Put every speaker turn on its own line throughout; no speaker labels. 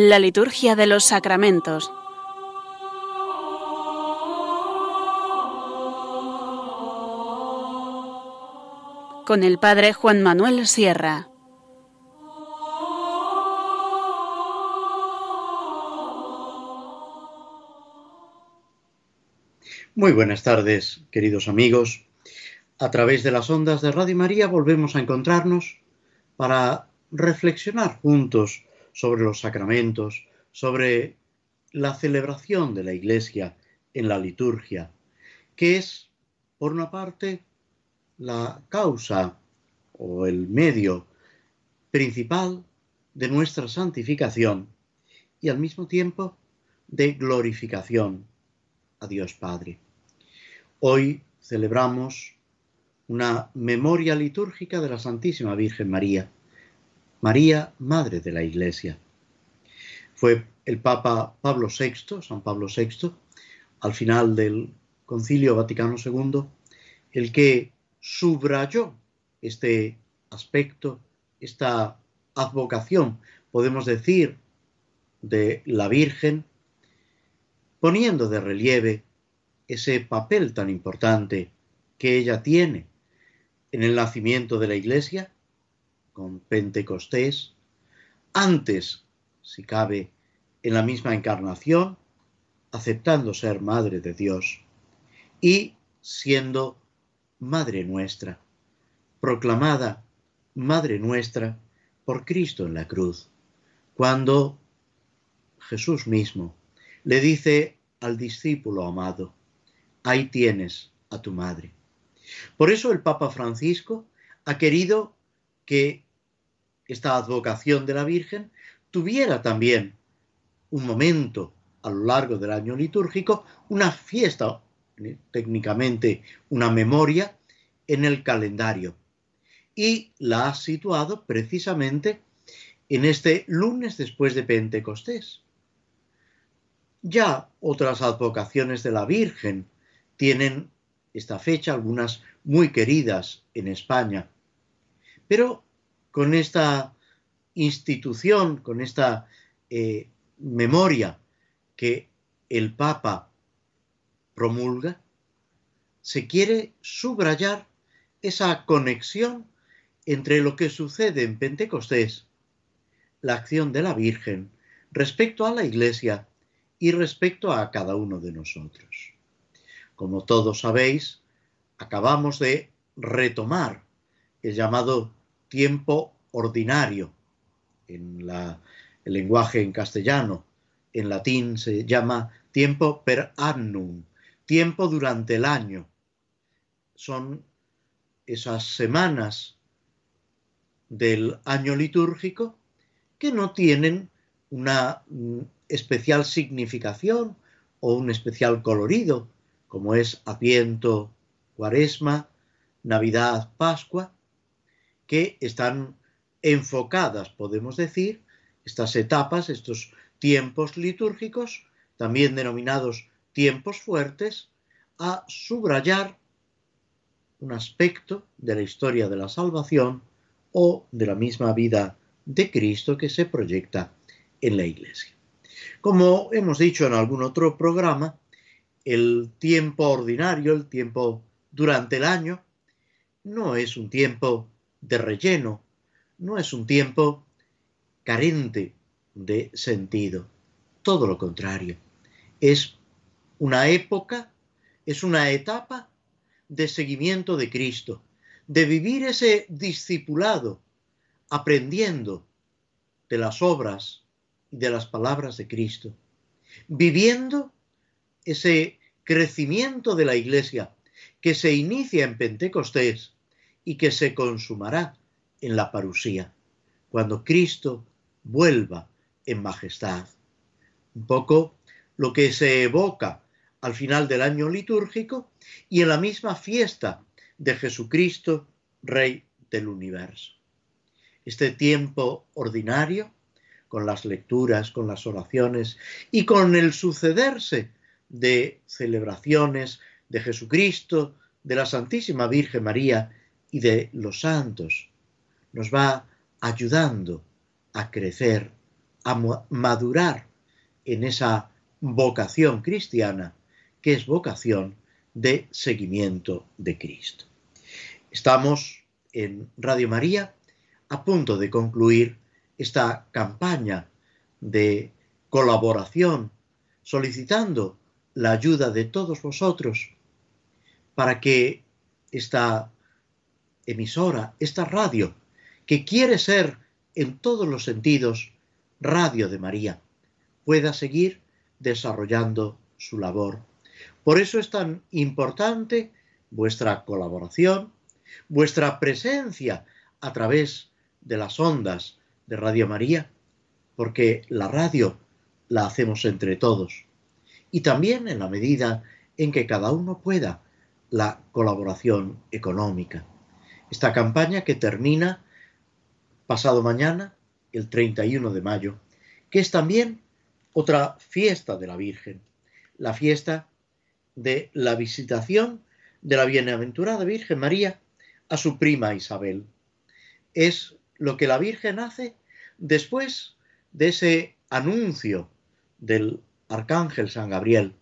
La liturgia de los sacramentos. Con el Padre Juan Manuel Sierra.
Muy buenas tardes, queridos amigos. A través de las ondas de Radio María volvemos a encontrarnos para reflexionar juntos sobre los sacramentos, sobre la celebración de la Iglesia en la liturgia, que es, por una parte, la causa o el medio principal de nuestra santificación y al mismo tiempo de glorificación a Dios Padre. Hoy celebramos una memoria litúrgica de la Santísima Virgen María, María, Madre de la Iglesia. Fue el Papa Pablo VI, San Pablo VI, al final del Concilio Vaticano II, el que subrayó este aspecto, esta advocación, podemos decir, de la Virgen, poniendo de relieve ese papel tan importante que ella tiene en el nacimiento de la Iglesia, con Pentecostés, antes, si cabe, en la misma encarnación, aceptando ser Madre de Dios y siendo Madre nuestra, proclamada Madre nuestra por Cristo en la cruz, cuando Jesús mismo le dice al discípulo amado, ahí tienes a tu madre. Por eso el Papa Francisco ha querido que esta advocación de la Virgen tuviera también un momento a lo largo del año litúrgico, una fiesta, técnicamente una memoria, en el calendario. Y la ha situado precisamente en este lunes después de Pentecostés. Ya otras advocaciones de la Virgen tienen esta fecha, algunas muy queridas en España. Pero con esta institución, con esta eh, memoria que el Papa promulga, se quiere subrayar esa conexión entre lo que sucede en Pentecostés, la acción de la Virgen, respecto a la Iglesia y respecto a cada uno de nosotros. Como todos sabéis, acabamos de retomar el llamado tiempo ordinario en el lenguaje en castellano. En latín se llama tiempo per annum, tiempo durante el año. Son esas semanas del año litúrgico que no tienen una mm, especial significación o un especial colorido, como es Adviento, Cuaresma, Navidad, Pascua, que están enfocadas, podemos decir, estas etapas, estos tiempos litúrgicos, también denominados tiempos fuertes, a subrayar un aspecto de la historia de la salvación o de la misma vida de Cristo que se proyecta en la Iglesia. Como hemos dicho en algún otro programa, el tiempo ordinario, el tiempo durante el año, no es un tiempo de relleno, no es un tiempo carente de sentido. Todo lo contrario. Es una época, es una etapa de seguimiento de Cristo, de vivir ese discipulado, aprendiendo de las obras y de las palabras de Cristo, viviendo ese crecimiento de la Iglesia que se inicia en Pentecostés y que se consumará en la parusía, cuando Cristo vuelva en majestad. Un poco lo que se evoca al final del año litúrgico y en la misma fiesta de Jesucristo, Rey del universo. Este tiempo ordinario, con las lecturas, con las oraciones y con el sucederse de celebraciones de Jesucristo, de la Santísima Virgen María y de los santos. Nos va ayudando a crecer, a madurar en esa vocación cristiana, que es vocación de seguimiento de Cristo. Estamos en Radio María a punto de concluir esta campaña de colaboración, solicitando la ayuda de todos vosotros para que esta emisora, esta radio, que quiere ser en todos los sentidos radio de María, pueda seguir desarrollando su labor. Por eso es tan importante vuestra colaboración, vuestra presencia a través de las ondas de Radio María, porque la radio la hacemos entre todos. Y también en la medida en que cada uno pueda, la colaboración económica. Esta campaña que termina pasado mañana, el 31 de mayo, que es también otra fiesta de la Virgen, la fiesta de la visitación de la bienaventurada Virgen María a su prima Isabel. Es lo que la Virgen hace después de ese anuncio del arcángel San Gabriel,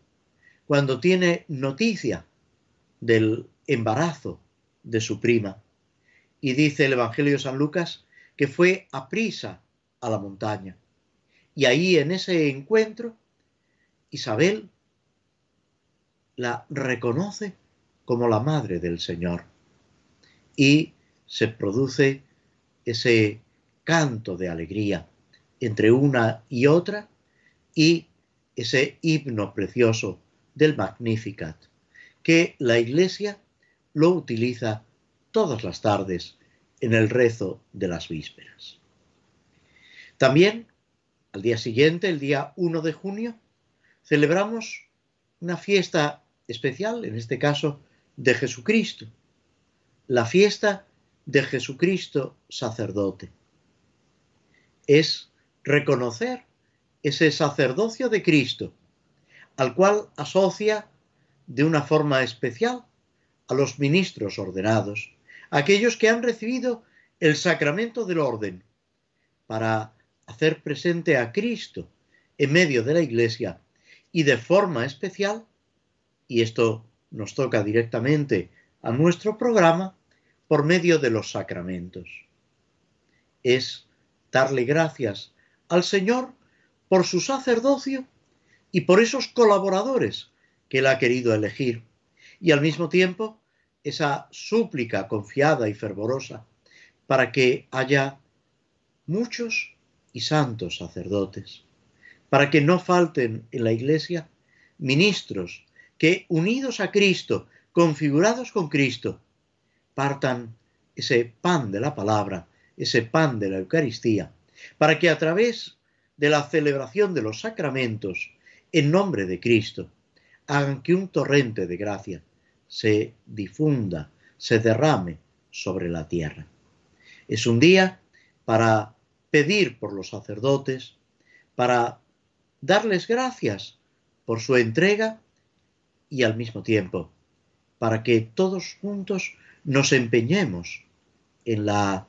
cuando tiene noticia del embarazo de su prima. Y dice el Evangelio de San Lucas que fue a prisa a la montaña. Y ahí en ese encuentro, Isabel la reconoce como la madre del Señor. Y se produce ese canto de alegría entre una y otra y ese himno precioso del Magnificat, que la Iglesia lo utiliza todas las tardes en el rezo de las vísperas. También, al día siguiente, el día 1 de junio, celebramos una fiesta especial, en este caso, de Jesucristo, la fiesta de Jesucristo sacerdote. Es reconocer ese sacerdocio de Cristo, al cual asocia de una forma especial a los ministros ordenados, aquellos que han recibido el sacramento del orden, para hacer presente a Cristo en medio de la iglesia y de forma especial, y esto nos toca directamente a nuestro programa, por medio de los sacramentos. Es darle gracias al Señor por su sacerdocio y por esos colaboradores que Él ha querido elegir, y al mismo tiempo esa súplica confiada y fervorosa para que haya muchos y santos sacerdotes, para que no falten en la iglesia ministros que, unidos a Cristo, configurados con Cristo, partan ese pan de la palabra, ese pan de la Eucaristía, para que a través de la celebración de los sacramentos, en nombre de Cristo, hagan que un torrente de gracia se difunda, se derrame sobre la tierra. Es un día para pedir por los sacerdotes, para darles gracias por su entrega y al mismo tiempo para que todos juntos nos empeñemos en la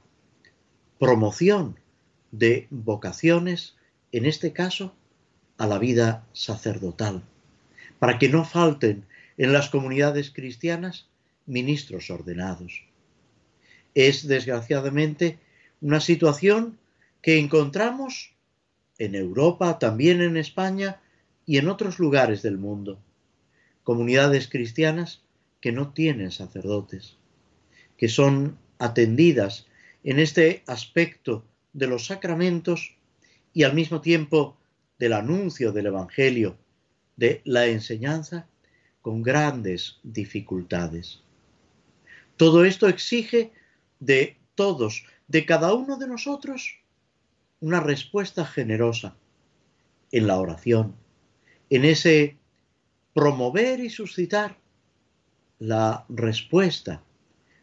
promoción de vocaciones, en este caso, a la vida sacerdotal, para que no falten en las comunidades cristianas ministros ordenados. Es desgraciadamente una situación que encontramos en Europa, también en España y en otros lugares del mundo. Comunidades cristianas que no tienen sacerdotes, que son atendidas en este aspecto de los sacramentos y al mismo tiempo del anuncio del Evangelio, de la enseñanza, con grandes dificultades. Todo esto exige de todos, de cada uno de nosotros, una respuesta generosa en la oración, en ese promover y suscitar la respuesta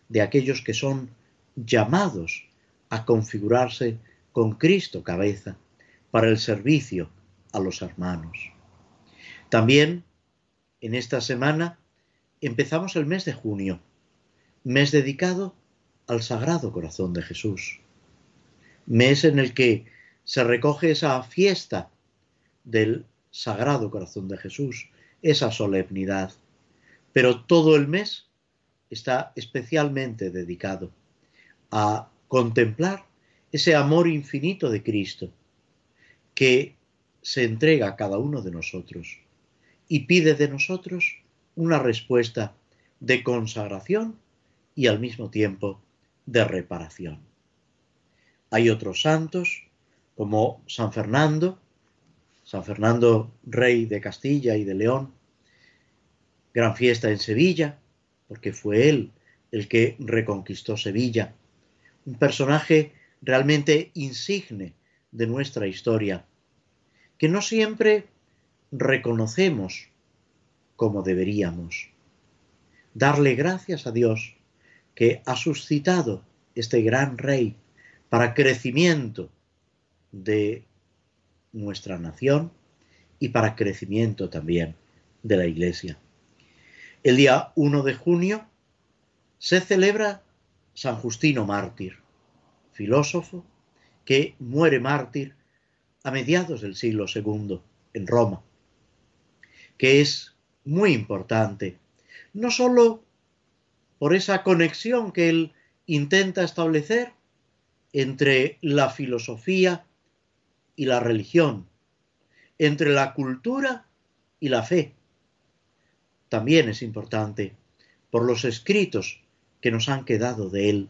de aquellos que son llamados a configurarse con Cristo cabeza para el servicio a los hermanos. También en esta semana empezamos el mes de junio, mes dedicado al Sagrado Corazón de Jesús, mes en el que se recoge esa fiesta del Sagrado Corazón de Jesús, esa solemnidad. Pero todo el mes está especialmente dedicado a contemplar ese amor infinito de Cristo que se entrega a cada uno de nosotros y pide de nosotros una respuesta de consagración y al mismo tiempo de reparación. Hay otros santos como San Fernando, San Fernando rey de Castilla y de León, gran fiesta en Sevilla, porque fue él el que reconquistó Sevilla, un personaje realmente insigne de nuestra historia, que no siempre reconocemos como deberíamos. Darle gracias a Dios que ha suscitado este gran rey para crecimiento de nuestra nación y para crecimiento también de la Iglesia. El día 1 de junio se celebra San Justino mártir, filósofo que muere mártir a mediados del siglo II en Roma, que es muy importante, no sólo por esa conexión que él intenta establecer entre la filosofía y la religión, entre la cultura y la fe. También es importante por los escritos que nos han quedado de él.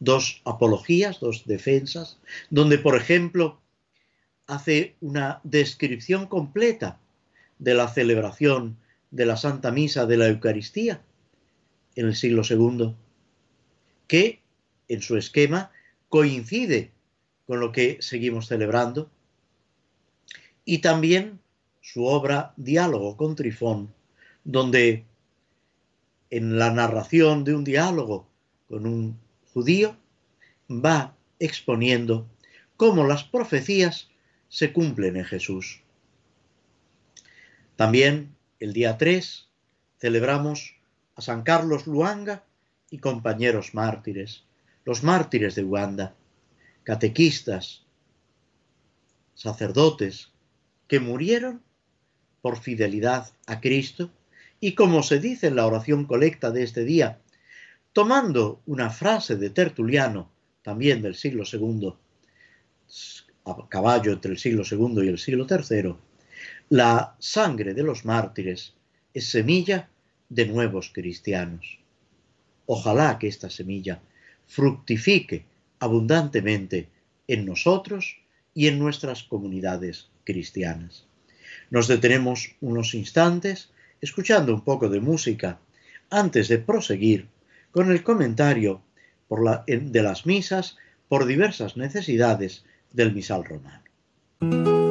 Dos apologías, dos defensas, donde, por ejemplo, hace una descripción completa de la celebración de la Santa Misa de la Eucaristía en el siglo II, que en su esquema coincide con lo que seguimos celebrando, y también su obra Diálogo con Trifón, donde en la narración de un diálogo con un judío, va exponiendo cómo las profecías se cumplen en Jesús. También el día 3 celebramos a San Carlos Luanga y compañeros mártires, los mártires de Uganda, catequistas, sacerdotes, que murieron por fidelidad a Cristo y como se dice en la oración colecta de este día, tomando una frase de Tertuliano, también del siglo II, a caballo entre el siglo II y el siglo III, la sangre de los mártires es semilla de nuevos cristianos. Ojalá que esta semilla fructifique abundantemente en nosotros y en nuestras comunidades cristianas. Nos detenemos unos instantes escuchando un poco de música antes de proseguir con el comentario de las misas por diversas necesidades del misal romano.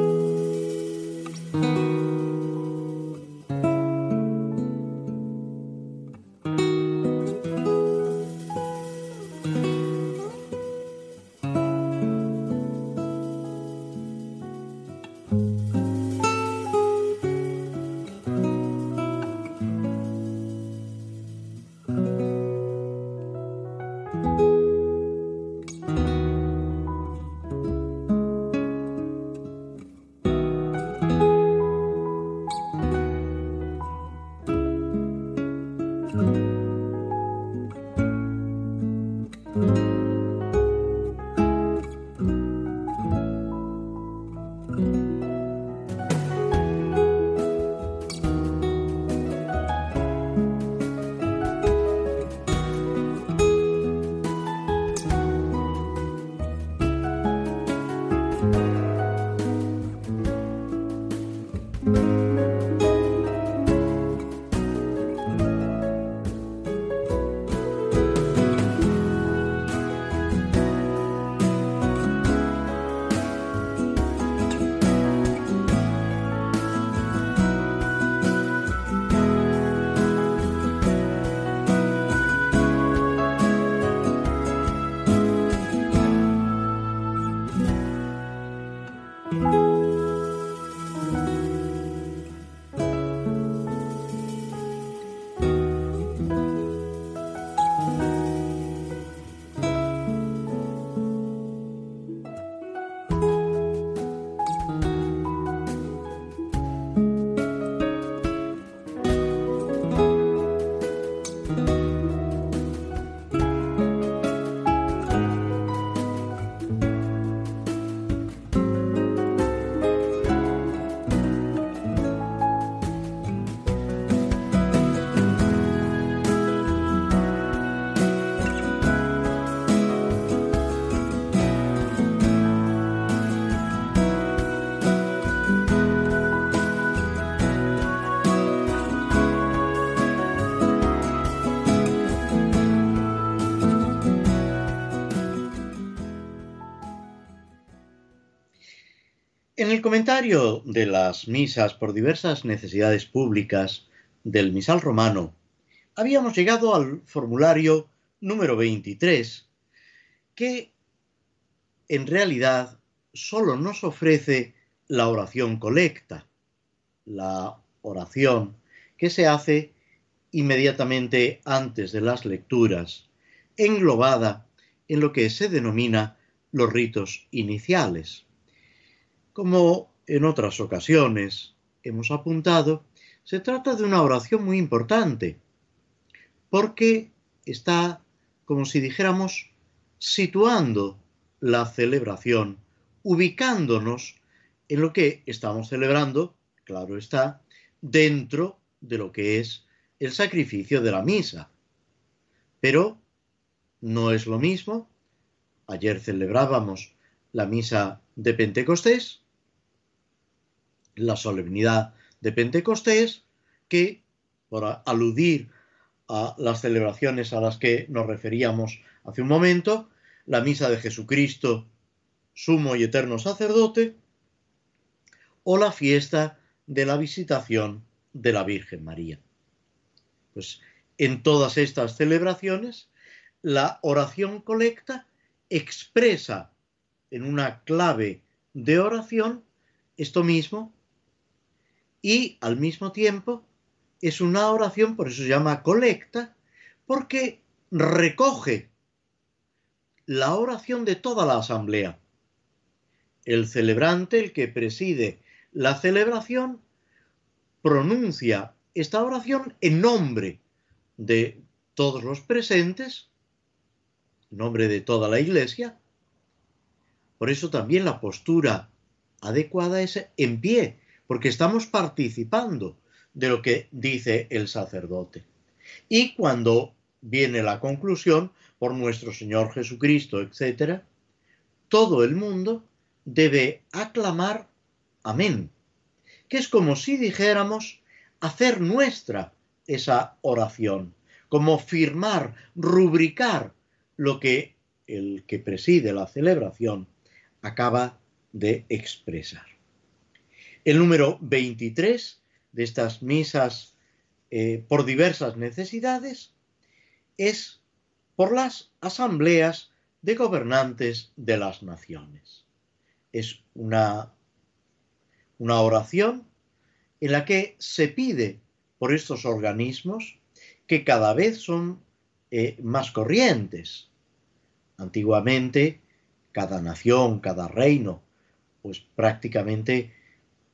En el comentario de las misas por diversas necesidades públicas del misal romano, habíamos llegado al formulario número 23, que en realidad solo nos ofrece la oración colecta, la oración que se hace inmediatamente antes de las lecturas, englobada en lo que se denomina los ritos iniciales. Como en otras ocasiones hemos apuntado, se trata de una oración muy importante, porque está, como si dijéramos, situando la celebración, ubicándonos en lo que estamos celebrando, claro está, dentro de lo que es el sacrificio de la misa. Pero no es lo mismo. Ayer celebrábamos la misa de Pentecostés la solemnidad de Pentecostés, que, por aludir a las celebraciones a las que nos referíamos hace un momento, la misa de Jesucristo, sumo y eterno sacerdote, o la fiesta de la visitación de la Virgen María. Pues en todas estas celebraciones, la oración colecta expresa en una clave de oración esto mismo y al mismo tiempo es una oración, por eso se llama colecta, porque recoge la oración de toda la asamblea. El celebrante, el que preside la celebración, pronuncia esta oración en nombre de todos los presentes, en nombre de toda la iglesia. Por eso también la postura adecuada es en pie, porque estamos participando de lo que dice el sacerdote. Y cuando viene la conclusión, por nuestro Señor Jesucristo, etc., todo el mundo debe aclamar amén, que es como si dijéramos hacer nuestra esa oración, como firmar, rubricar lo que el que preside la celebración acaba de expresar. El número 23 de estas misas eh, por diversas necesidades es por las asambleas de gobernantes de las naciones. Es una, una oración en la que se pide por estos organismos que cada vez son eh, más corrientes. Antiguamente, cada nación, cada reino, pues prácticamente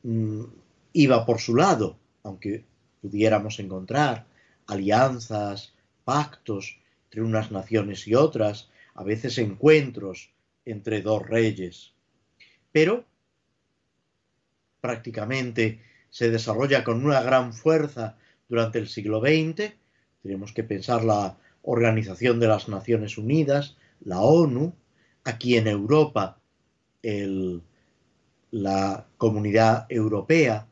Mm, iba por su lado, aunque pudiéramos encontrar alianzas, pactos entre unas naciones y otras, a veces encuentros entre dos reyes. Pero prácticamente se desarrolla con una gran fuerza durante el siglo XX. Tenemos que pensar la Organización de las Naciones Unidas, la ONU, aquí en Europa el la comunidad europea.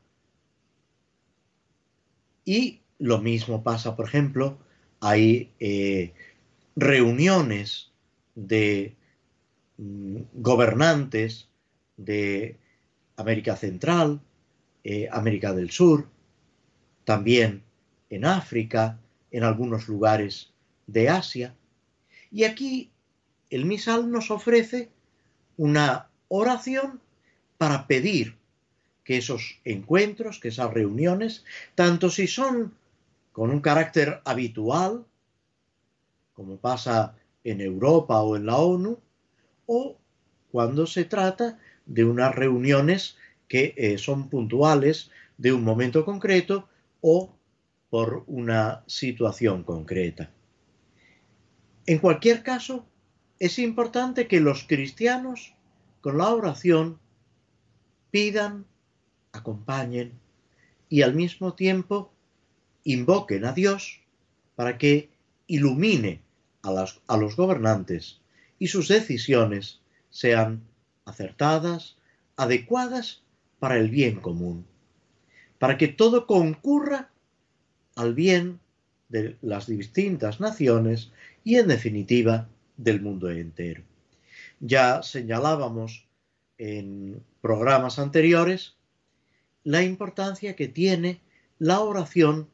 Y lo mismo pasa, por ejemplo, hay eh, reuniones de mm, gobernantes de América Central, eh, América del Sur, también en África, en algunos lugares de Asia. Y aquí el misal nos ofrece una oración para pedir que esos encuentros, que esas reuniones, tanto si son con un carácter habitual, como pasa en Europa o en la ONU, o cuando se trata de unas reuniones que eh, son puntuales de un momento concreto o por una situación concreta. En cualquier caso, es importante que los cristianos, con la oración, pidan, acompañen y al mismo tiempo invoquen a Dios para que ilumine a, a los gobernantes y sus decisiones sean acertadas, adecuadas para el bien común, para que todo concurra al bien de las distintas naciones y en definitiva del mundo entero. Ya señalábamos en programas anteriores la importancia que tiene la oración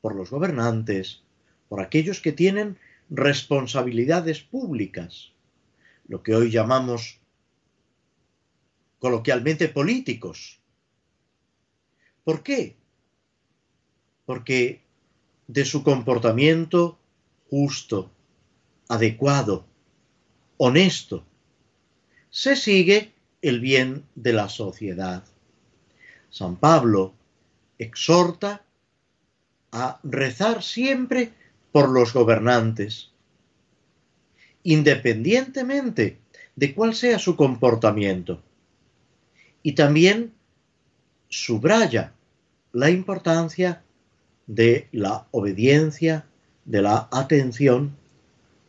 por los gobernantes, por aquellos que tienen responsabilidades públicas, lo que hoy llamamos coloquialmente políticos. ¿Por qué? Porque de su comportamiento justo, adecuado, honesto, se sigue el bien de la sociedad. San Pablo exhorta a rezar siempre por los gobernantes, independientemente de cuál sea su comportamiento. Y también subraya la importancia de la obediencia, de la atención,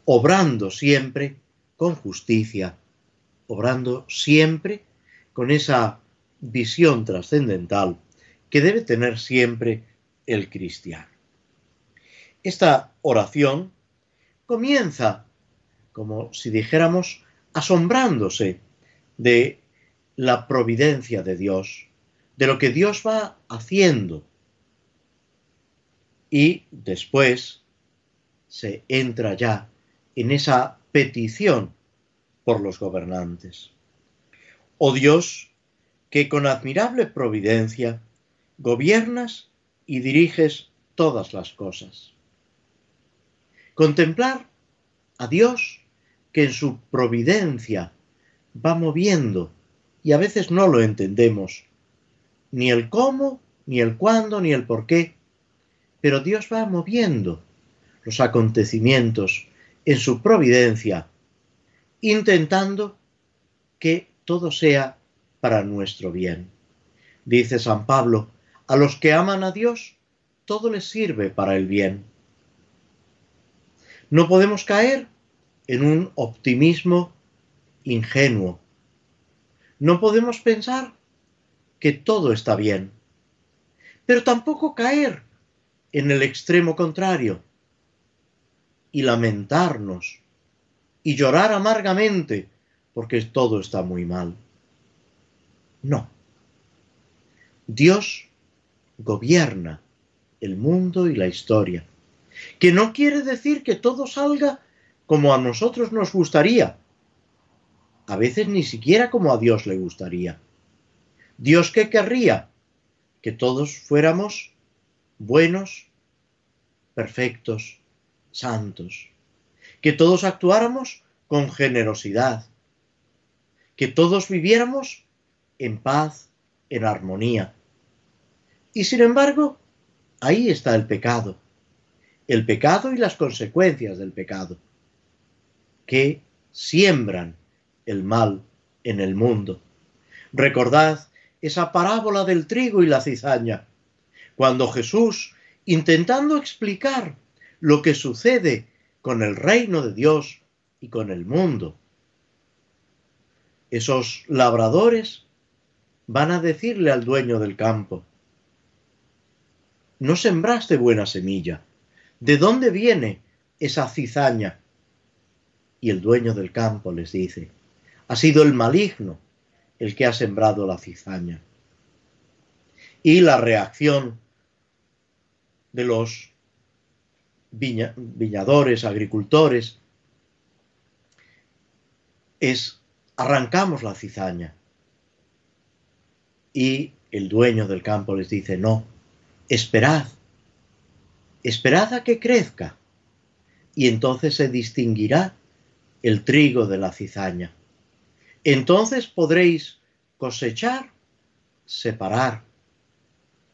obrando siempre con justicia, obrando siempre con esa visión trascendental que debe tener siempre el cristiano. Esta oración comienza, como si dijéramos, asombrándose de la providencia de Dios, de lo que Dios va haciendo. Y después se entra ya en esa petición por los gobernantes. Oh Dios, que con admirable providencia gobiernas y diriges todas las cosas. Contemplar a Dios que en su providencia va moviendo y a veces no lo entendemos, ni el cómo, ni el cuándo, ni el por qué, pero Dios va moviendo los acontecimientos en su providencia intentando que todo sea para nuestro bien. Dice San Pablo, a los que aman a Dios, todo les sirve para el bien. No podemos caer en un optimismo ingenuo. No podemos pensar que todo está bien, pero tampoco caer en el extremo contrario y lamentarnos y llorar amargamente porque todo está muy mal. No. Dios gobierna el mundo y la historia, que no quiere decir que todo salga como a nosotros nos gustaría, a veces ni siquiera como a Dios le gustaría. Dios qué querría? Que todos fuéramos buenos, perfectos, santos que todos actuáramos con generosidad, que todos viviéramos en paz, en armonía. Y sin embargo, ahí está el pecado, el pecado y las consecuencias del pecado, que siembran el mal en el mundo. Recordad esa parábola del trigo y la cizaña, cuando Jesús, intentando explicar lo que sucede con el reino de Dios y con el mundo. Esos labradores van a decirle al dueño del campo, no sembraste buena semilla, ¿de dónde viene esa cizaña? Y el dueño del campo les dice, ha sido el maligno el que ha sembrado la cizaña. Y la reacción de los viñadores, agricultores, es arrancamos la cizaña. Y el dueño del campo les dice, no, esperad, esperad a que crezca, y entonces se distinguirá el trigo de la cizaña. Entonces podréis cosechar, separar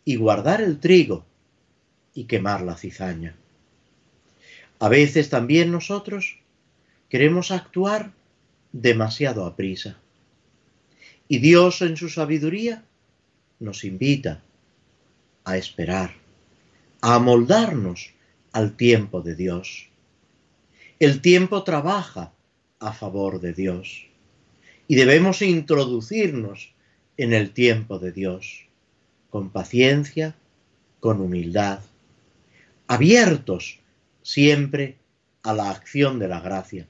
y guardar el trigo y quemar la cizaña. A veces también nosotros queremos actuar demasiado a prisa. Y Dios en su sabiduría nos invita a esperar, a amoldarnos al tiempo de Dios. El tiempo trabaja a favor de Dios y debemos introducirnos en el tiempo de Dios con paciencia, con humildad, abiertos siempre a la acción de la gracia,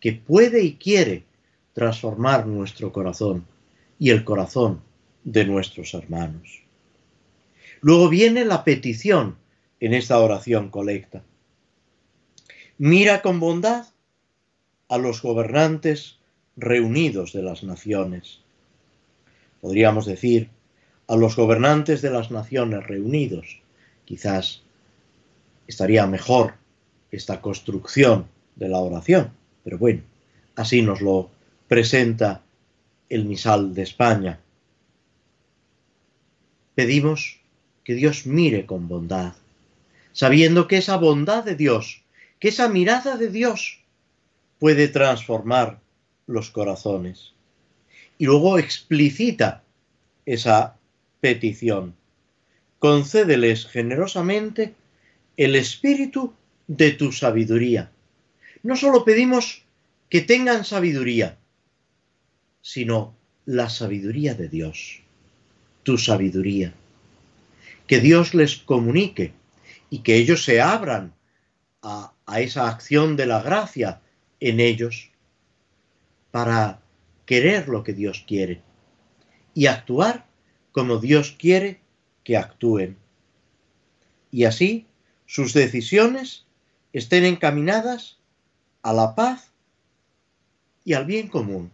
que puede y quiere transformar nuestro corazón y el corazón de nuestros hermanos. Luego viene la petición en esta oración colecta. Mira con bondad a los gobernantes reunidos de las naciones. Podríamos decir a los gobernantes de las naciones reunidos. Quizás estaría mejor esta construcción de la oración, pero bueno, así nos lo presenta el misal de España. Pedimos que Dios mire con bondad, sabiendo que esa bondad de Dios, que esa mirada de Dios puede transformar los corazones. Y luego explicita esa petición. Concédeles generosamente el espíritu de tu sabiduría. No solo pedimos que tengan sabiduría, sino la sabiduría de Dios, tu sabiduría. Que Dios les comunique y que ellos se abran a, a esa acción de la gracia en ellos para querer lo que Dios quiere y actuar como Dios quiere que actúen. Y así sus decisiones estén encaminadas a la paz y al bien común.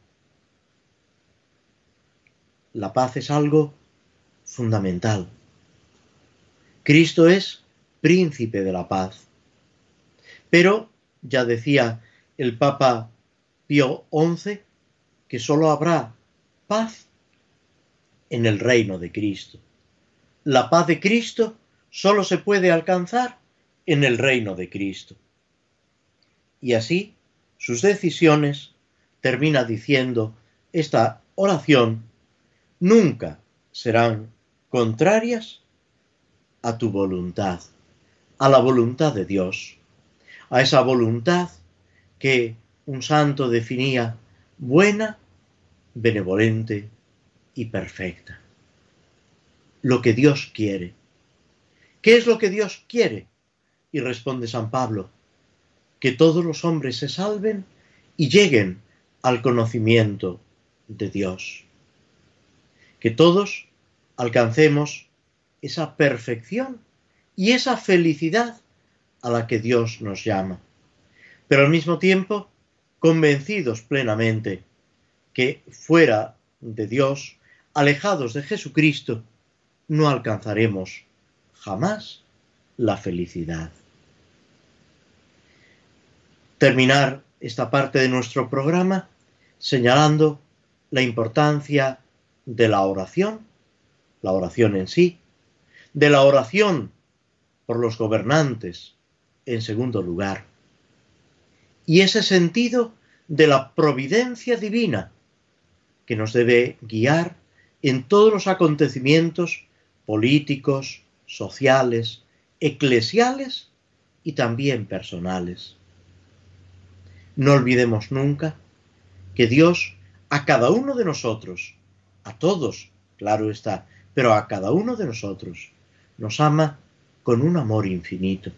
La paz es algo fundamental. Cristo es príncipe de la paz. Pero, ya decía el Papa Pío XI, que sólo habrá paz en el reino de Cristo. La paz de Cristo sólo se puede alcanzar en el reino de Cristo. Y así, sus decisiones, termina diciendo esta oración, nunca serán contrarias a tu voluntad, a la voluntad de Dios, a esa voluntad que un santo definía buena, benevolente y perfecta. Lo que Dios quiere. ¿Qué es lo que Dios quiere? Y responde San Pablo, que todos los hombres se salven y lleguen al conocimiento de Dios. Que todos alcancemos esa perfección y esa felicidad a la que Dios nos llama. Pero al mismo tiempo, convencidos plenamente que fuera de Dios, alejados de Jesucristo, no alcanzaremos jamás la felicidad. Terminar esta parte de nuestro programa señalando la importancia de la oración, la oración en sí, de la oración por los gobernantes, en segundo lugar, y ese sentido de la providencia divina que nos debe guiar en todos los acontecimientos políticos, sociales, eclesiales y también personales. No olvidemos nunca que Dios a cada uno de nosotros, a todos, claro está, pero a cada uno de nosotros, nos ama con un amor infinito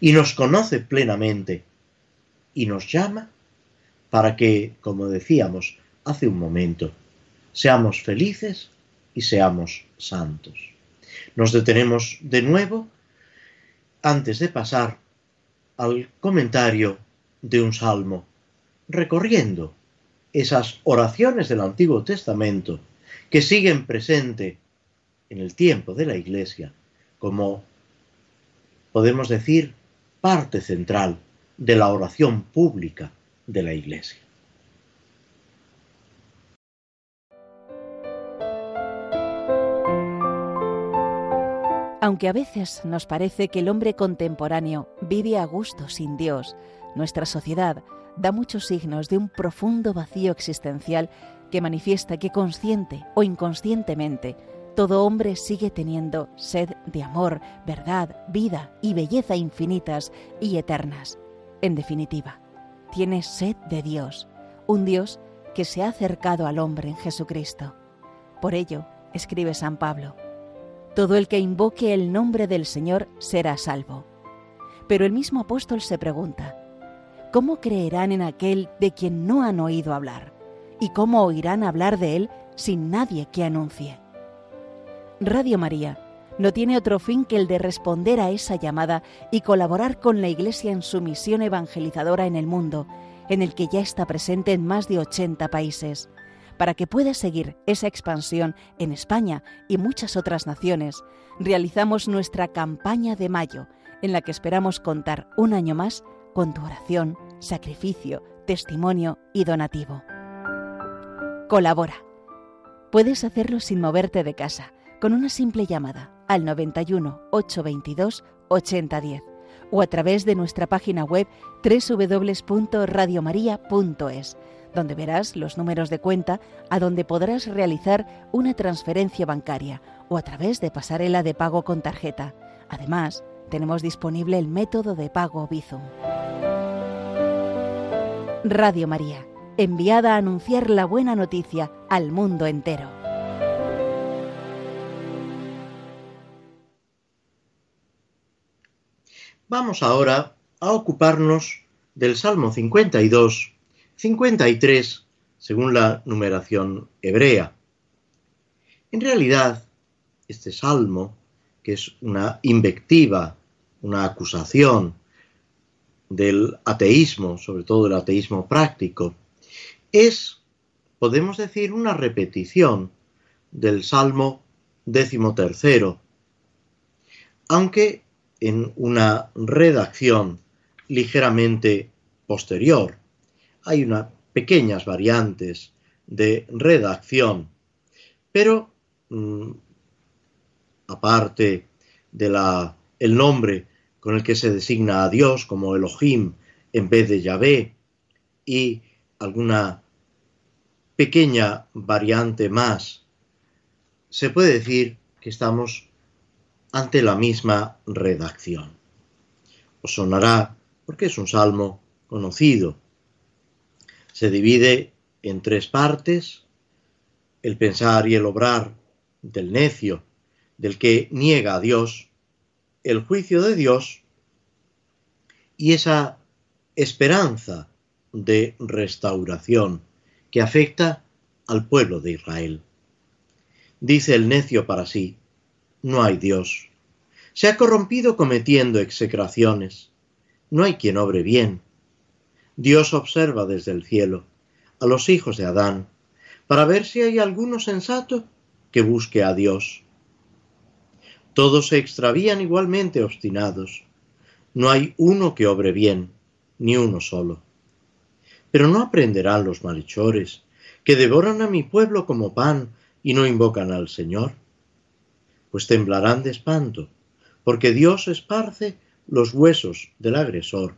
y nos conoce plenamente y nos llama para que, como decíamos hace un momento, seamos felices y seamos santos. Nos detenemos de nuevo antes de pasar al comentario de un salmo, recorriendo esas oraciones del Antiguo Testamento que siguen presente en el tiempo de la Iglesia como, podemos decir, parte central de la oración pública de la Iglesia.
Aunque a veces nos parece que el hombre contemporáneo vive a gusto sin Dios, nuestra sociedad da muchos signos de un profundo vacío existencial que manifiesta que consciente o inconscientemente todo hombre sigue teniendo sed de amor, verdad, vida y belleza infinitas y eternas. En definitiva, tiene sed de Dios, un Dios que se ha acercado al hombre en Jesucristo. Por ello, escribe San Pablo, todo el que invoque el nombre del Señor será salvo. Pero el mismo apóstol se pregunta, ¿cómo creerán en aquel de quien no han oído hablar? ¿Y cómo oirán hablar de Él sin nadie que anuncie? Radio María no tiene otro fin que el de responder a esa llamada y colaborar con la Iglesia en su misión evangelizadora en el mundo, en el que ya está presente en más de 80 países. Para que pueda seguir esa expansión en España y muchas otras naciones, realizamos nuestra campaña de mayo, en la que esperamos contar un año más con tu oración, sacrificio, testimonio y donativo. Colabora. Puedes hacerlo sin moverte de casa, con una simple llamada al 91 822 8010 o a través de nuestra página web www.radiomaria.es, donde verás los números de cuenta a donde podrás realizar una transferencia bancaria o a través de pasarela de pago con tarjeta. Además, tenemos disponible el método de pago Bizum. Radio María, enviada a anunciar la buena noticia al mundo entero.
Vamos ahora a ocuparnos del Salmo 52, 53, según la numeración hebrea. En realidad, este salmo, que es una invectiva, una acusación del ateísmo, sobre todo el ateísmo práctico, es, podemos decir, una repetición del Salmo decimotercero, aunque en una redacción ligeramente posterior. Hay unas pequeñas variantes de redacción, pero mm, aparte de la, el nombre con el que se designa a Dios como Elohim en vez de Yahvé y alguna pequeña variante más, se puede decir que estamos ante la misma redacción. Os sonará porque es un salmo conocido. Se divide en tres partes, el pensar y el obrar del necio, del que niega a Dios, el juicio de Dios y esa esperanza de restauración que afecta al pueblo de Israel. Dice el necio para sí, no hay Dios. Se ha corrompido cometiendo execraciones. No hay quien obre bien. Dios observa desde el cielo a los hijos de Adán para ver si hay alguno sensato que busque a Dios. Todos se extravían igualmente obstinados. No hay uno que obre bien, ni uno solo. Pero no aprenderán los malhechores, que devoran a mi pueblo como pan y no invocan al Señor pues temblarán de espanto, porque Dios esparce los huesos del agresor,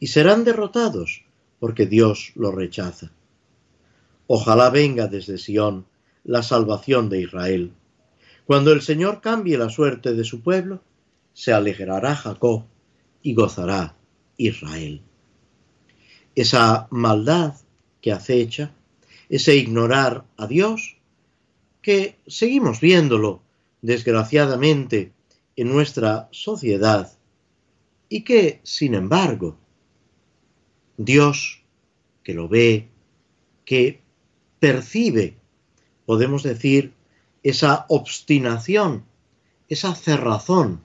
y serán derrotados, porque Dios los rechaza. Ojalá venga desde Sión la salvación de Israel. Cuando el Señor cambie la suerte de su pueblo, se alegrará Jacob y gozará Israel. Esa maldad que acecha, ese ignorar a Dios, que seguimos viéndolo desgraciadamente, en nuestra sociedad y que, sin embargo, Dios, que lo ve, que percibe, podemos decir, esa obstinación, esa cerrazón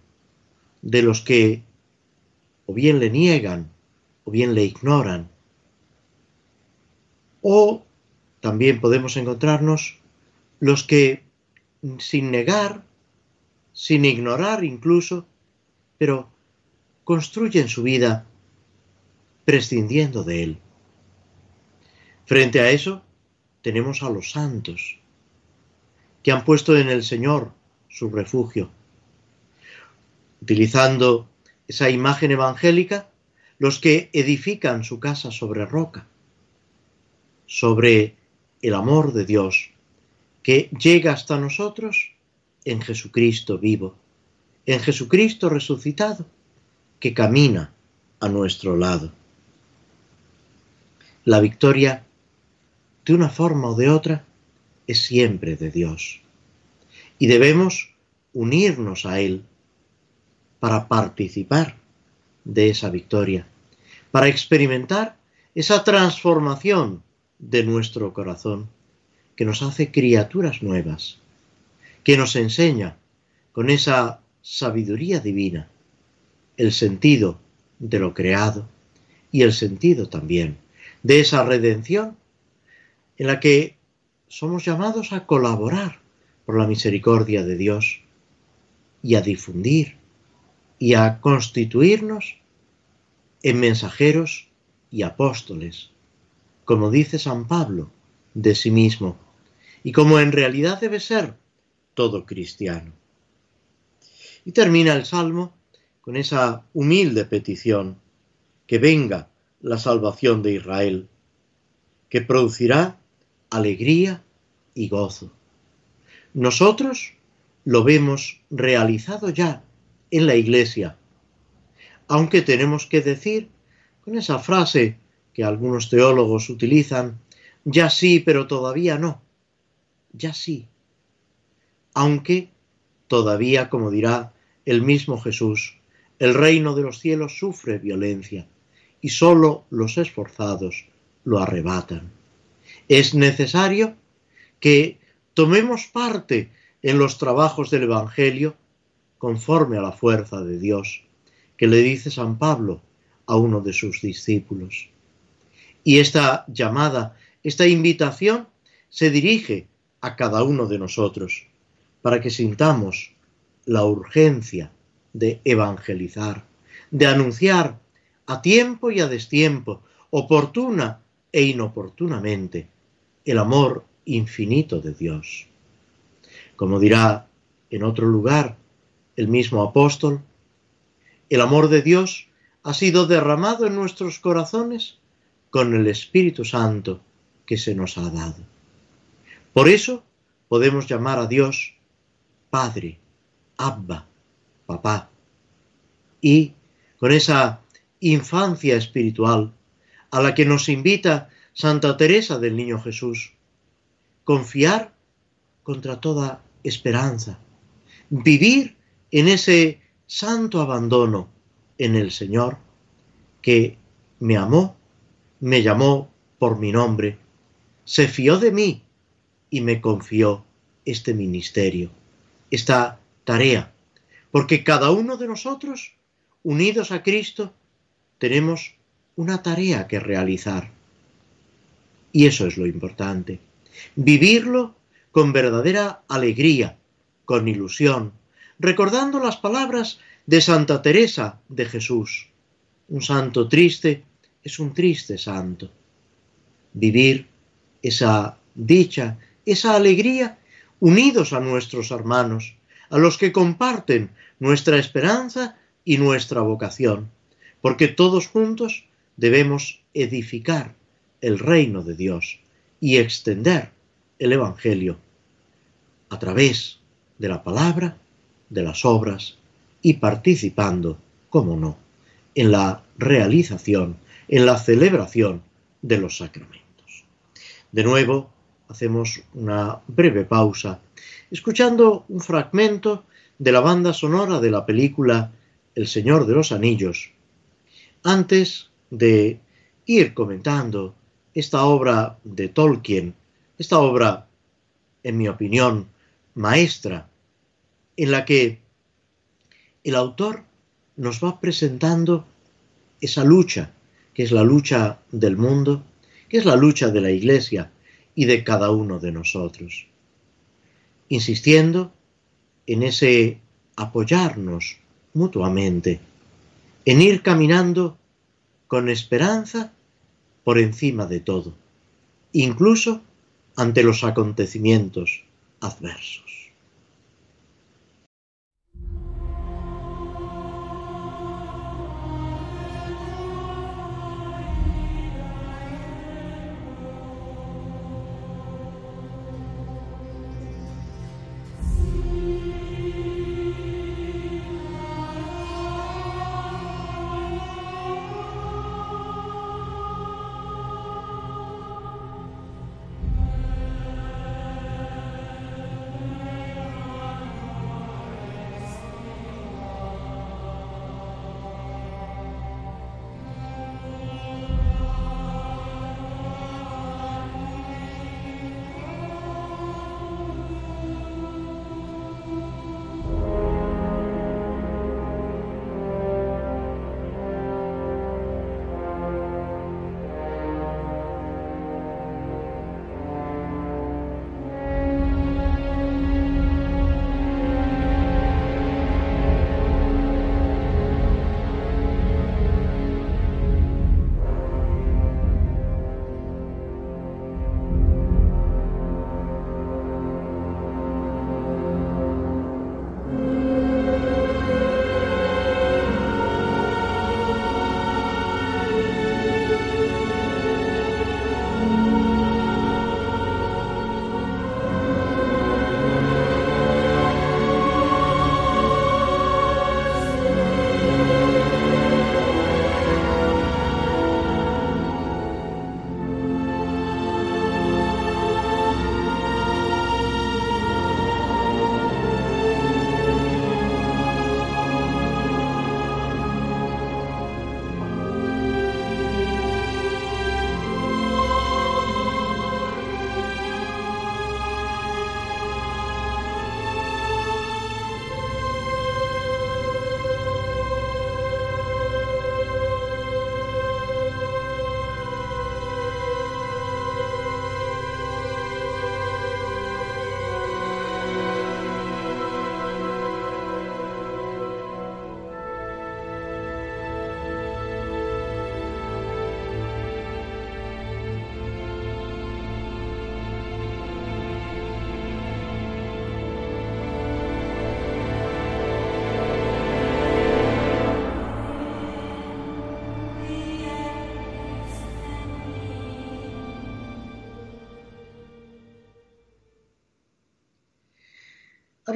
de los que o bien le niegan o bien le ignoran. O también podemos encontrarnos los que sin negar sin ignorar incluso, pero construyen su vida prescindiendo de Él. Frente a eso, tenemos a los santos, que han puesto en el Señor su refugio. Utilizando esa imagen evangélica, los que edifican su casa sobre roca, sobre el amor de Dios, que llega hasta nosotros en Jesucristo vivo, en Jesucristo resucitado, que camina a nuestro lado. La victoria, de una forma o de otra, es siempre de Dios. Y debemos unirnos a Él para participar de esa victoria, para experimentar esa transformación de nuestro corazón que nos hace criaturas nuevas, que nos enseña con esa sabiduría divina el sentido de lo creado y el sentido también de esa redención en la que somos llamados a colaborar por la misericordia de Dios y a difundir y a constituirnos en mensajeros y apóstoles, como dice San Pablo de sí mismo, y como en realidad debe ser todo cristiano. Y termina el Salmo con esa humilde petición, que venga la salvación de Israel, que producirá alegría y gozo. Nosotros lo vemos realizado ya en la iglesia, aunque tenemos que decir con esa frase que algunos teólogos utilizan, ya sí, pero todavía no, ya sí, aunque todavía, como dirá el mismo Jesús, el reino de los cielos sufre violencia y sólo los esforzados lo arrebatan. Es necesario que tomemos parte en los trabajos del Evangelio conforme a la fuerza de Dios, que le dice San Pablo a uno de sus discípulos. Y esta llamada, esta invitación, se dirige a cada uno de nosotros, para que sintamos la urgencia de evangelizar, de anunciar a tiempo y a destiempo, oportuna e inoportunamente, el amor infinito de Dios. Como dirá en otro lugar el mismo apóstol, el amor de Dios ha sido derramado en nuestros corazones con el Espíritu Santo que se nos ha dado. Por eso podemos llamar a Dios Padre, Abba, Papá. Y con esa infancia espiritual a la que nos invita Santa Teresa del Niño Jesús. Confiar contra toda esperanza. Vivir en ese santo abandono en el Señor que me amó, me llamó por mi nombre, se fió de mí y me confió este ministerio, esta tarea, porque cada uno de nosotros, unidos a Cristo, tenemos una tarea que realizar. Y eso es lo importante. Vivirlo con verdadera alegría, con ilusión, recordando las palabras de Santa Teresa de Jesús. Un santo triste es un triste santo. Vivir esa dicha, esa alegría, unidos a nuestros hermanos, a los que comparten nuestra esperanza y nuestra vocación porque todos juntos debemos edificar el reino de Dios y extender el Evangelio a través de la palabra, de las obras y participando, como no, en la realización, en la celebración de los sacramentos. De nuevo, hacemos una breve pausa, escuchando un fragmento de la banda sonora de la película El Señor de los Anillos, antes de ir comentando esta obra de Tolkien, esta obra, en mi opinión, maestra, en la que el autor nos va presentando esa lucha, que es la lucha del mundo, que es la lucha de la Iglesia y de cada uno de nosotros, insistiendo en ese apoyarnos mutuamente en ir caminando con esperanza por encima de todo, incluso ante los acontecimientos adversos.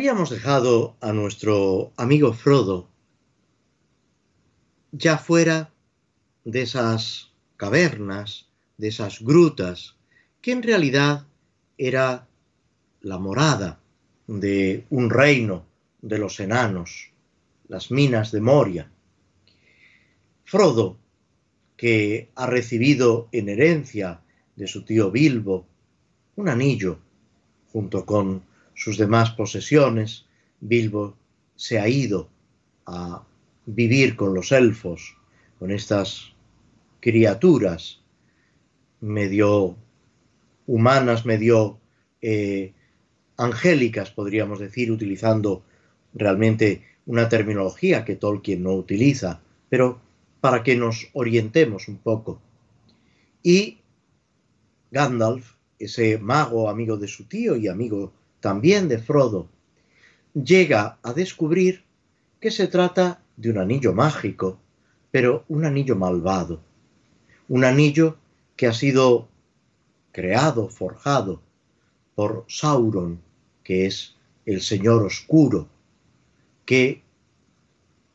Habíamos dejado a nuestro amigo Frodo ya fuera de esas cavernas, de esas grutas, que en realidad era la morada de un reino de los enanos, las minas de Moria. Frodo, que ha recibido en herencia de su tío Bilbo un anillo junto con sus demás posesiones, Bilbo se ha ido a vivir con los elfos, con estas criaturas medio humanas, medio eh, angélicas, podríamos decir, utilizando realmente una terminología que Tolkien no utiliza, pero para que nos orientemos un poco. Y Gandalf, ese mago amigo de su tío y amigo también de Frodo, llega a descubrir que se trata de un anillo mágico, pero un anillo malvado, un anillo que ha sido creado, forjado por Sauron, que es el Señor Oscuro, que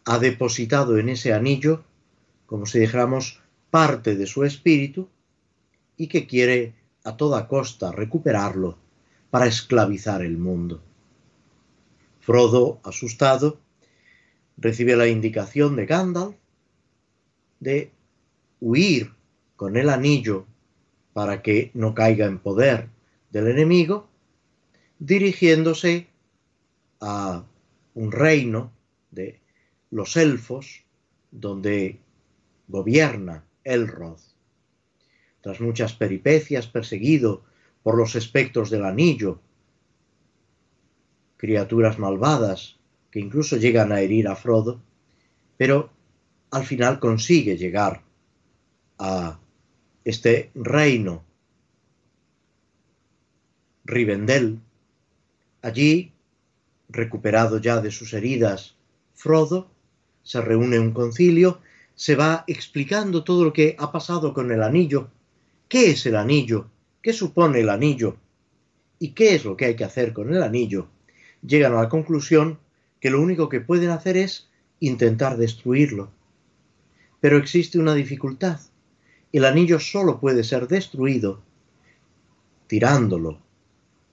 ha depositado en ese anillo, como si dijéramos, parte de su espíritu y que quiere a toda costa recuperarlo para esclavizar el mundo. Frodo, asustado, recibe la indicación de Gandalf de huir con el anillo para que no caiga en poder del enemigo, dirigiéndose a un reino de los elfos donde gobierna Elrod. Tras muchas peripecias, perseguido por los espectros del anillo, criaturas malvadas que incluso llegan a herir a Frodo, pero al final consigue llegar a este reino Rivendell. Allí, recuperado ya de sus heridas, Frodo se reúne un concilio, se va explicando todo lo que ha pasado con el anillo, qué es el anillo, qué supone el anillo y qué es lo que hay que hacer con el anillo. Llegan a la conclusión que lo único que pueden hacer es intentar destruirlo. Pero existe una dificultad. El anillo solo puede ser destruido tirándolo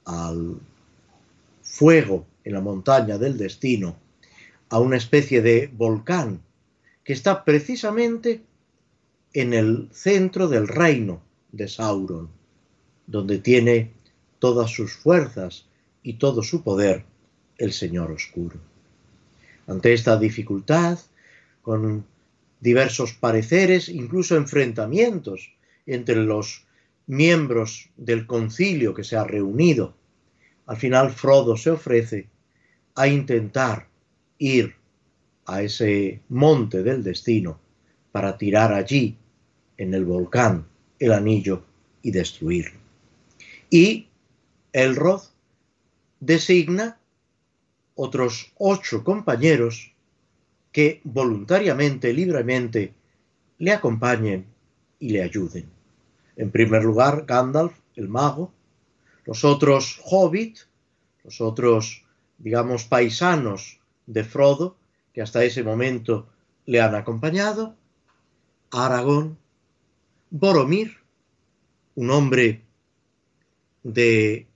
al fuego en la montaña del destino, a una especie de volcán que está precisamente en el centro del reino de Sauron, donde tiene todas sus fuerzas y todo su poder el Señor Oscuro. Ante esta dificultad, con diversos pareceres, incluso enfrentamientos entre los miembros del concilio que se ha reunido, al final Frodo se ofrece a intentar ir a ese monte del destino para tirar allí, en el volcán, el anillo y destruirlo. Y Elrod designa otros ocho compañeros que voluntariamente, libremente, le acompañen y le ayuden. En primer lugar, Gandalf, el mago, los otros hobbit, los otros, digamos, paisanos de Frodo, que hasta ese momento le han acompañado, Aragón, Boromir, un hombre de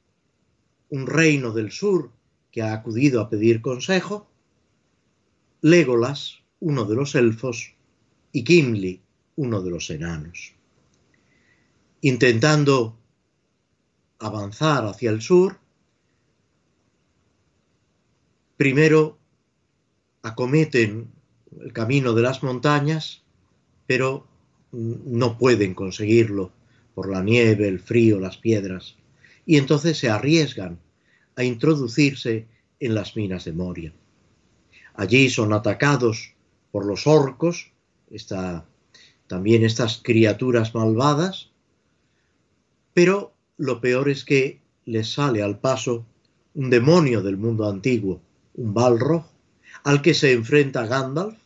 un reino del sur que ha acudido a pedir consejo, Legolas, uno de los elfos, y Gimli, uno de los enanos. Intentando avanzar hacia el sur, primero acometen el camino de las montañas, pero no pueden conseguirlo por la nieve, el frío, las piedras, y entonces se arriesgan a introducirse en las minas de Moria. Allí son atacados por los orcos, también estas criaturas malvadas, pero lo peor es que les sale al paso un demonio del mundo antiguo, un Balrog, al que se enfrenta Gandalf.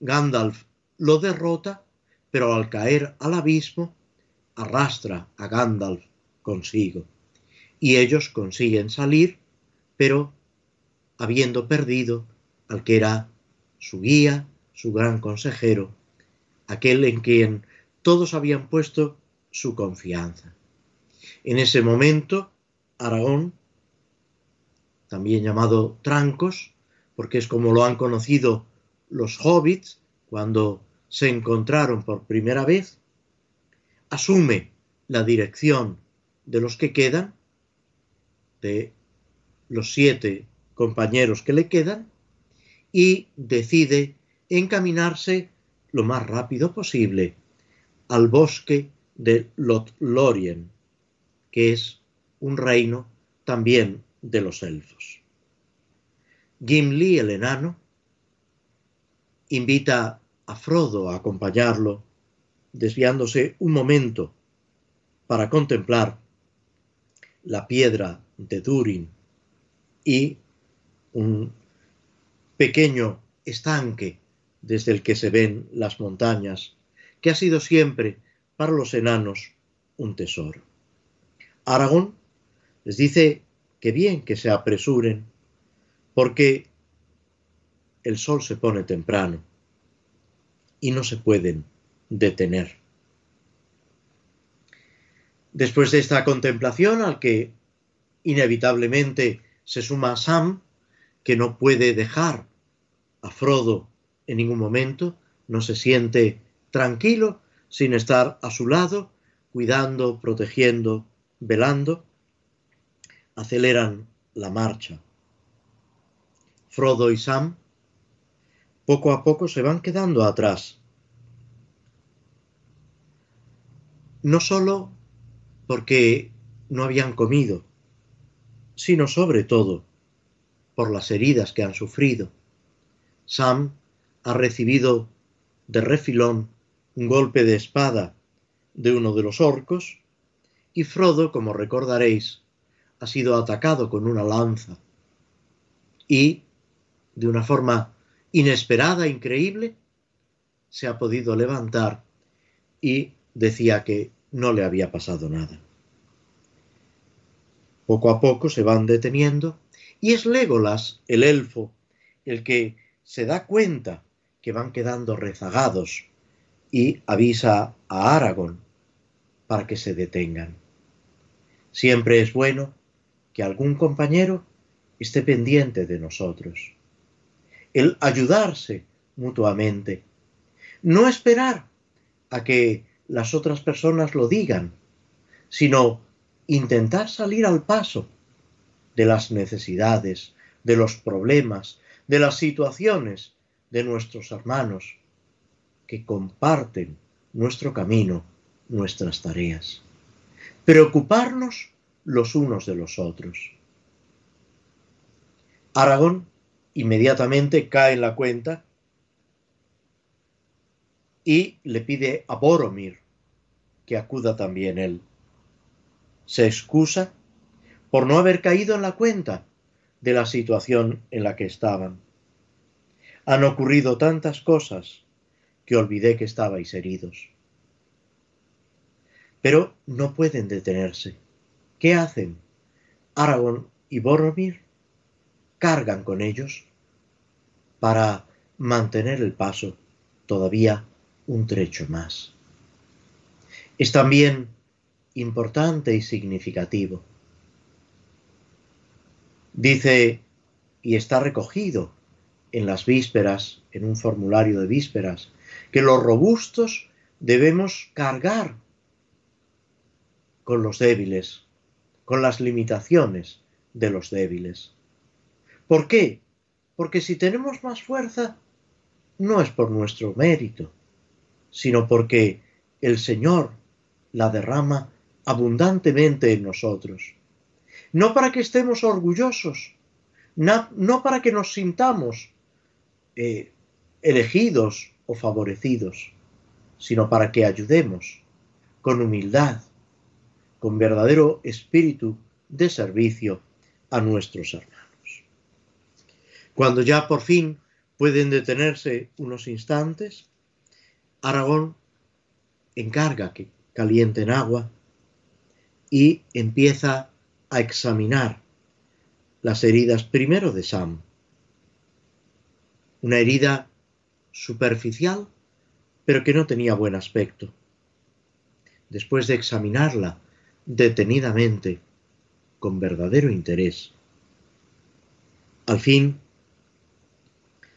Gandalf lo derrota, pero al caer al abismo arrastra a Gandalf consigo y ellos consiguen salir pero habiendo perdido al que era su guía, su gran consejero, aquel en quien todos habían puesto su confianza. En ese momento, Aragón, también llamado Trancos, porque es como lo han conocido los hobbits cuando se encontraron por primera vez, asume la dirección de los que quedan, de los siete compañeros que le quedan, y decide encaminarse lo más rápido posible al bosque de Lothlorien, que es un reino también de los elfos. Gimli, el enano, invita a Frodo a acompañarlo, desviándose un momento para contemplar la piedra de Durin y un pequeño estanque desde el que se ven las montañas, que ha sido siempre para los enanos un tesoro. Aragón les dice que bien que se apresuren, porque el sol se pone temprano y no se pueden detener. Después de esta contemplación, al que inevitablemente se suma Sam, que no puede dejar a Frodo en ningún momento, no se siente tranquilo sin estar a su lado, cuidando, protegiendo, velando, aceleran la marcha. Frodo y Sam poco a poco se van quedando atrás. No solo porque no habían comido, sino sobre todo por las heridas que han sufrido. Sam ha recibido de refilón un golpe de espada de uno de los orcos y Frodo, como recordaréis, ha sido atacado con una lanza y, de una forma inesperada, increíble, se ha podido levantar y decía que no le había pasado nada. Poco a poco se van deteniendo y es Legolas, el elfo, el que se da cuenta que van quedando rezagados y avisa a Aragorn para que se detengan. Siempre es bueno que algún compañero esté pendiente de nosotros. El ayudarse mutuamente. No esperar a que las otras personas lo digan, sino intentar salir al paso de las necesidades, de los problemas, de las situaciones de nuestros hermanos que comparten nuestro camino, nuestras tareas. Preocuparnos los unos de los otros. Aragón inmediatamente cae en la cuenta y le pide a Boromir que acuda también él. Se excusa por no haber caído en la cuenta de la situación en la que estaban. Han ocurrido tantas cosas que olvidé que estabais heridos. Pero no pueden detenerse. ¿Qué hacen? Aragorn y Boromir cargan con ellos para mantener el paso todavía un trecho más. Es también importante y significativo. Dice, y está recogido en las vísperas, en un formulario de vísperas, que los robustos debemos cargar con los débiles, con las limitaciones de los débiles. ¿Por qué? Porque si tenemos más fuerza, no es por nuestro mérito, sino porque el Señor la derrama abundantemente en nosotros. No para que estemos orgullosos, no, para que nos sintamos eh, elegidos o favorecidos, sino para que ayudemos con humildad, con verdadero espíritu de servicio a nuestros hermanos. Cuando ya por fin pueden detenerse unos instantes, Aragón encarga que calienten agua y empieza a examinar las heridas primero de Sam. Una herida superficial, pero que no tenía buen aspecto. Después de examinarla detenidamente, con verdadero interés, al fin,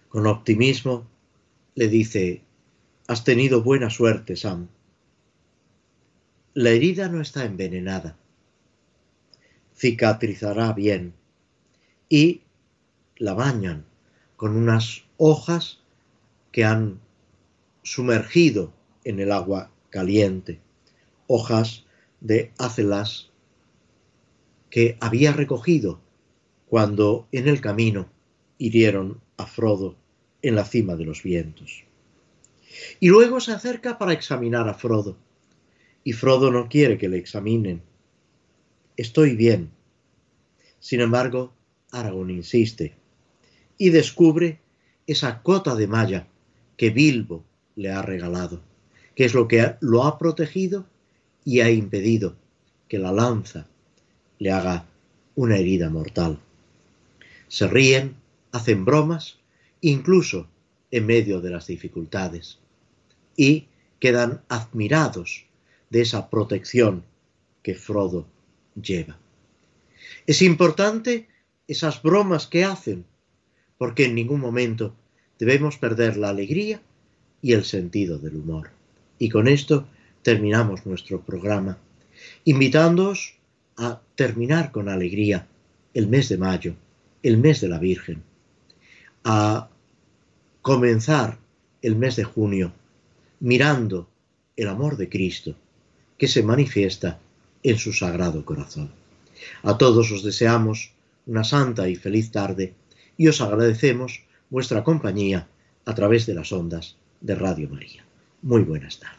con optimismo, le dice, has tenido buena suerte, Sam. La herida no está envenenada. Cicatrizará bien. Y la bañan con unas hojas que han sumergido en el agua caliente. Hojas de acelas que había recogido cuando en el camino hirieron a Frodo en la cima de los vientos. Y luego se acerca para examinar a Frodo. Y Frodo no quiere que le examinen. Estoy bien. Sin embargo, Aragón insiste y descubre esa cota de malla que Bilbo le ha regalado, que es lo que lo ha protegido y ha impedido que la lanza le haga una herida mortal. Se ríen, hacen bromas, incluso en medio de las dificultades, y quedan admirados de esa protección que Frodo lleva. Es importante esas bromas que hacen, porque en ningún momento debemos perder la alegría y el sentido del humor. Y con esto terminamos nuestro programa, invitándoos a terminar con alegría el mes de mayo el mes de la Virgen, a comenzar el mes de junio mirando el amor de Cristo que se manifiesta en su sagrado corazón. A todos os deseamos una santa y feliz tarde y os agradecemos vuestra compañía a través de las ondas de Radio María. Muy buenas tardes.